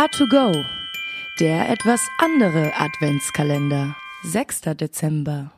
A2Go, der etwas andere Adventskalender. 6. Dezember.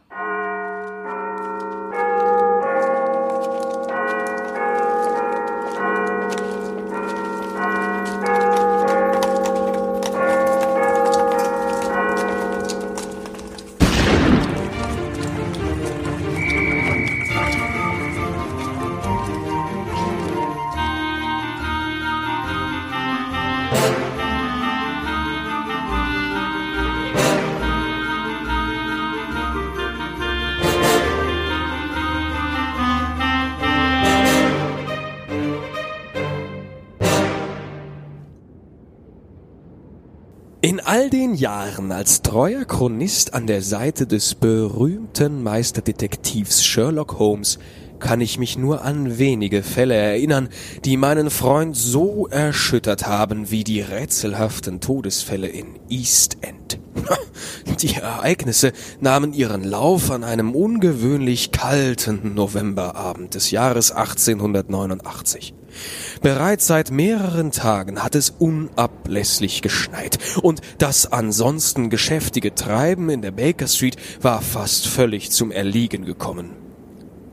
In all den Jahren als treuer Chronist an der Seite des berühmten Meisterdetektivs Sherlock Holmes kann ich mich nur an wenige Fälle erinnern, die meinen Freund so erschüttert haben wie die rätselhaften Todesfälle in East End. Die Ereignisse nahmen ihren Lauf an einem ungewöhnlich kalten Novemberabend des Jahres 1889. Bereits seit mehreren Tagen hat es unablässig geschneit und das ansonsten geschäftige Treiben in der Baker Street war fast völlig zum Erliegen gekommen.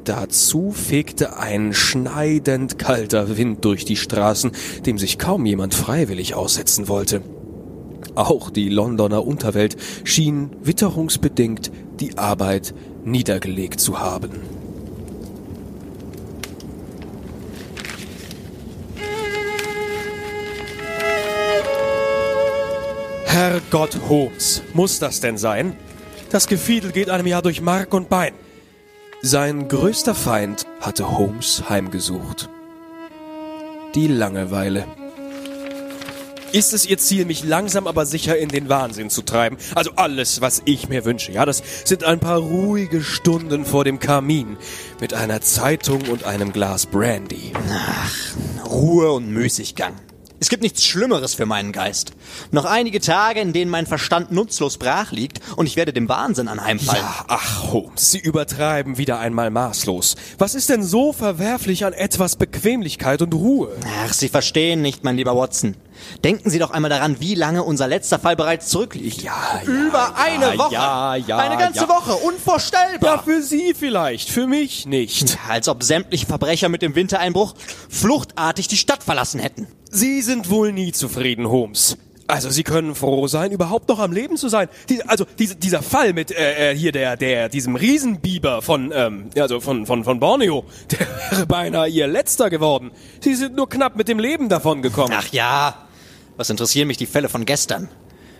Dazu fegte ein schneidend kalter Wind durch die Straßen, dem sich kaum jemand freiwillig aussetzen wollte. Auch die Londoner Unterwelt schien witterungsbedingt die Arbeit niedergelegt zu haben. Herrgott Holmes, muss das denn sein? Das Gefiedel geht einem ja durch Mark und Bein. Sein größter Feind hatte Holmes heimgesucht. Die Langeweile. Ist es Ihr Ziel, mich langsam aber sicher in den Wahnsinn zu treiben? Also alles, was ich mir wünsche, ja, das sind ein paar ruhige Stunden vor dem Kamin mit einer Zeitung und einem Glas Brandy. Ach, Ruhe und Müßiggang. Es gibt nichts Schlimmeres für meinen Geist. Noch einige Tage, in denen mein Verstand nutzlos brach liegt und ich werde dem Wahnsinn anheimfallen. Ja, ach Holmes, Sie übertreiben wieder einmal maßlos. Was ist denn so verwerflich an etwas Bequemlichkeit und Ruhe? Ach, Sie verstehen nicht, mein lieber Watson. Denken Sie doch einmal daran, wie lange unser letzter Fall bereits zurückliegt. Ja, ja, Über eine ja, Woche. ja, ja, Eine ganze ja. Woche. Unvorstellbar. Ja, für Sie vielleicht, für mich nicht. Als ob sämtliche Verbrecher mit dem Wintereinbruch fluchtartig die Stadt verlassen hätten. Sie sind wohl nie zufrieden, Holmes. Also Sie können froh sein, überhaupt noch am Leben zu sein. Die, also diese, dieser Fall mit äh, äh, hier der der diesem Riesenbiber von ähm, also von von von Borneo, der wäre beinahe Ihr letzter geworden. Sie sind nur knapp mit dem Leben davon gekommen. Ach ja, was interessieren mich die Fälle von gestern?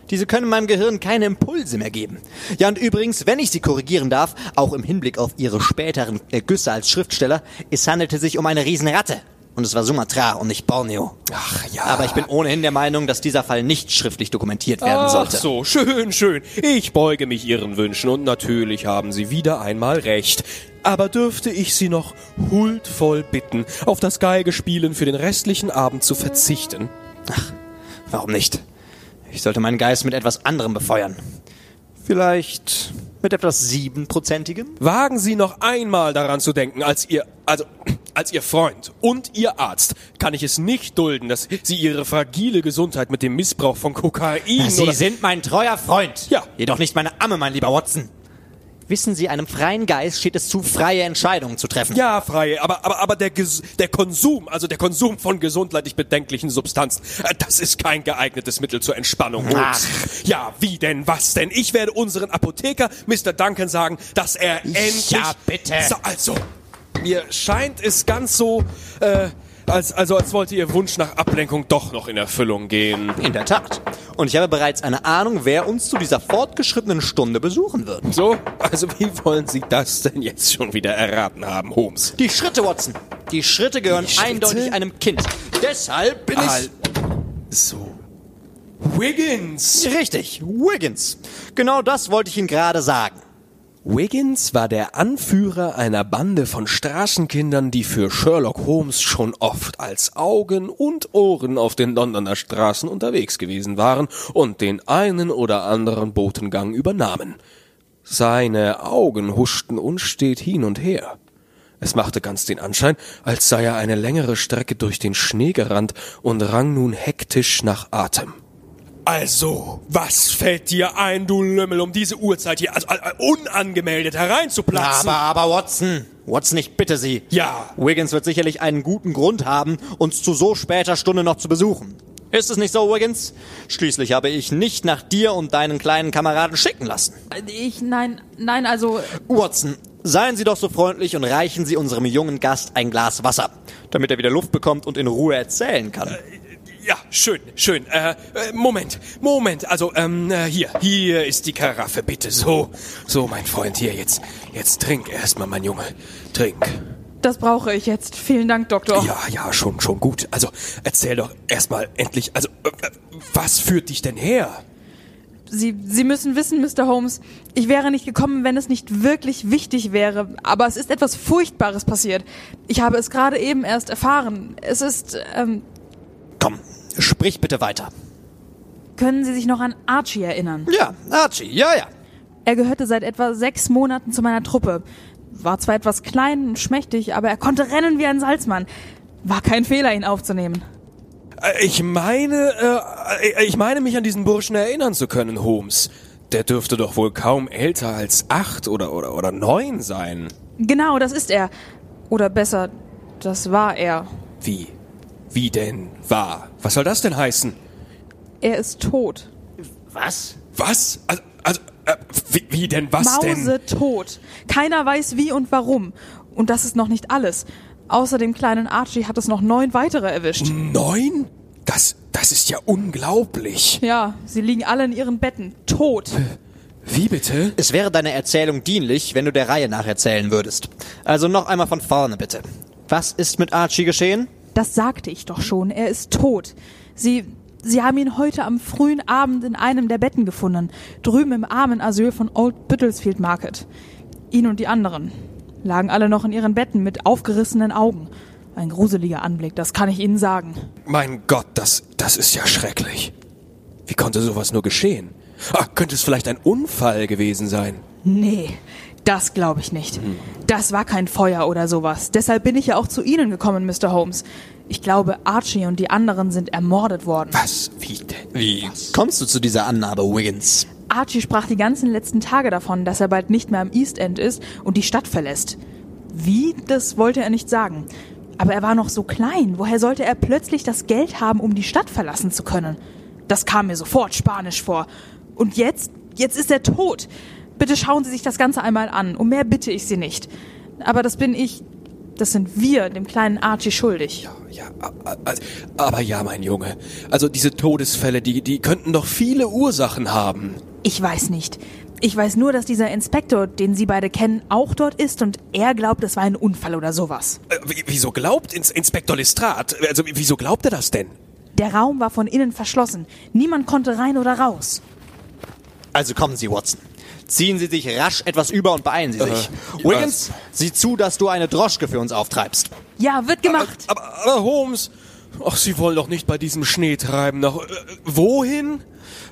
Diese können meinem Gehirn keine Impulse mehr geben. Ja, und übrigens, wenn ich Sie korrigieren darf, auch im Hinblick auf Ihre späteren Ergüsse als Schriftsteller, es handelte sich um eine Riesenratte. Und es war Sumatra und nicht Borneo. Ach ja. Aber ich bin ohnehin der Meinung, dass dieser Fall nicht schriftlich dokumentiert werden Ach sollte. so, schön, schön. Ich beuge mich Ihren Wünschen und natürlich haben Sie wieder einmal recht. Aber dürfte ich Sie noch huldvoll bitten, auf das Geigespielen für den restlichen Abend zu verzichten? Warum nicht? Ich sollte meinen Geist mit etwas anderem befeuern. Vielleicht mit etwas siebenprozentigem? Wagen Sie noch einmal daran zu denken, als Ihr, also, als Ihr Freund und Ihr Arzt kann ich es nicht dulden, dass Sie Ihre fragile Gesundheit mit dem Missbrauch von Kokain Sie oder sind mein treuer Freund. Ja. Jedoch nicht meine Amme, mein lieber Watson. Wissen Sie, einem freien Geist steht es zu, freie Entscheidungen zu treffen. Ja, freie, aber, aber, aber der, Ges der Konsum, also der Konsum von gesundheitlich bedenklichen Substanzen, äh, das ist kein geeignetes Mittel zur Entspannung. Holmes. Ja, wie denn, was denn? Ich werde unseren Apotheker, Mr. Duncan, sagen, dass er endlich... Ja, bitte. So, also, mir scheint es ganz so, äh, als, also als wollte Ihr Wunsch nach Ablenkung doch noch in Erfüllung gehen. In der Tat. Und ich habe bereits eine Ahnung, wer uns zu dieser fortgeschrittenen Stunde besuchen wird. So, also wie wollen Sie das denn jetzt schon wieder erraten haben, Holmes? Die Schritte, Watson. Die Schritte gehören Die Schritte? eindeutig einem Kind. Deshalb bin ich... So. Wiggins! Richtig, Wiggins. Genau das wollte ich Ihnen gerade sagen. Wiggins war der Anführer einer Bande von Straßenkindern, die für Sherlock Holmes schon oft als Augen und Ohren auf den Londoner Straßen unterwegs gewesen waren und den einen oder anderen Botengang übernahmen. Seine Augen huschten unstet hin und her. Es machte ganz den Anschein, als sei er eine längere Strecke durch den Schnee gerannt und rang nun hektisch nach Atem. Also, was fällt dir ein, du Lümmel, um diese Uhrzeit hier also, äh, unangemeldet hereinzuplatzen? Aber, aber Watson, Watson, ich bitte Sie. Ja. Wiggins wird sicherlich einen guten Grund haben, uns zu so später Stunde noch zu besuchen. Ist es nicht so, Wiggins? Schließlich habe ich nicht nach dir und deinen kleinen Kameraden schicken lassen. Ich, nein, nein, also, Watson, seien Sie doch so freundlich und reichen Sie unserem jungen Gast ein Glas Wasser, damit er wieder Luft bekommt und in Ruhe erzählen kann. Ja, schön, schön. Äh, äh, Moment, Moment. Also, ähm, äh, hier, hier ist die Karaffe, bitte. So, so, mein Freund, hier, jetzt, jetzt trink erstmal, mein Junge. Trink. das brauche ich jetzt. Vielen Dank, Doktor. Ja, ja, schon, schon gut. Also, erzähl doch erstmal endlich, also, äh, äh, was führt dich denn her? Sie, Sie müssen wissen, Mr. Holmes, ich wäre nicht gekommen, wenn es nicht wirklich wichtig wäre. Aber es ist etwas Furchtbares passiert. Ich habe es gerade eben erst erfahren. Es ist, ähm, sprich bitte weiter. können Sie sich noch an Archie erinnern? Ja, Archie, ja, ja. Er gehörte seit etwa sechs Monaten zu meiner Truppe. War zwar etwas klein und schmächtig, aber er konnte rennen wie ein Salzmann. War kein Fehler, ihn aufzunehmen. Äh, Ich meine, äh, ich meine mich an diesen Burschen erinnern zu können, Holmes. Der dürfte doch wohl kaum älter als acht oder, oder, oder neun sein. Genau, das ist er. Oder besser, das war er. Wie? Wie denn war? Was soll das denn heißen? Er ist tot. Was? Was? Also, also äh, wie, wie denn was denn? Mause tot. Keiner weiß wie und warum. Und das ist noch nicht alles. Außer dem kleinen Archie hat es noch neun weitere erwischt. Neun? Das, das ist ja unglaublich. Ja, sie liegen alle in ihren Betten. Tot. Wie bitte? Es wäre deine Erzählung dienlich, wenn du der Reihe nach erzählen würdest. Also noch einmal von vorne, bitte. Was ist mit Archie geschehen? Das sagte ich doch schon. Er ist tot. Sie, sie haben ihn heute am frühen Abend in einem der Betten gefunden. Drüben im Armenasyl von Old Bittlesfield Market. Ihn und die anderen lagen alle noch in ihren Betten mit aufgerissenen Augen. Ein gruseliger Anblick, das kann ich Ihnen sagen. Mein Gott, das, das ist ja schrecklich. Wie konnte sowas nur geschehen? Ah, könnte es vielleicht ein Unfall gewesen sein? Nee, das glaube ich nicht. Das war kein Feuer oder sowas. Deshalb bin ich ja auch zu Ihnen gekommen, Mr. Holmes. Ich glaube, Archie und die anderen sind ermordet worden. Was? Wie denn? Wie kommst du zu dieser Annahme, Wiggins? Archie sprach die ganzen letzten Tage davon, dass er bald nicht mehr am East End ist und die Stadt verlässt. Wie, das wollte er nicht sagen. Aber er war noch so klein. Woher sollte er plötzlich das Geld haben, um die Stadt verlassen zu können? Das kam mir sofort spanisch vor. Und jetzt, jetzt ist er tot. Bitte schauen Sie sich das Ganze einmal an. Um mehr bitte ich Sie nicht. Aber das bin ich, das sind wir, dem kleinen Archie schuldig. Ja, a- a- also, aber ja, mein Junge. Also diese Todesfälle, die, die könnten doch viele Ursachen haben. Ich weiß nicht. Ich weiß nur, dass dieser Inspektor, den Sie beide kennen, auch dort ist und er glaubt, es war ein Unfall oder sowas. Äh, wie- wieso glaubt Ins Inspektor Lestrade? Also wieso glaubt er das denn? Der Raum war von innen verschlossen. Niemand konnte rein oder raus. Also kommen Sie, Watson. Ziehen Sie sich rasch etwas über und beeilen Sie sich. Äh, Wiggins, sieh zu, dass du eine Droschke für uns auftreibst. Ja, wird gemacht. Aber, aber Holmes, ach, Sie wollen doch nicht bei diesem Schnee treiben. Nach, äh, wohin?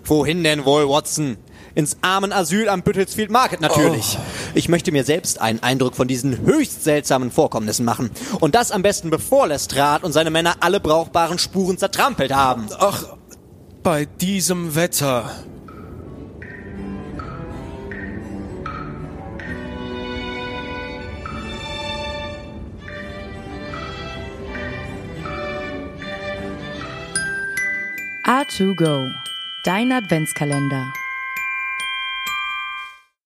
Wohin denn wohl, Watson? Ins Armenasyl am Büttelsfield Market natürlich. Ich möchte mir selbst einen Eindruck von diesen höchst seltsamen Vorkommnissen machen. Und das am besten bevor Lestrade und seine Männer alle brauchbaren Spuren zertrampelt haben. Ach, bei diesem Wetter. A2Go, dein Adventskalender.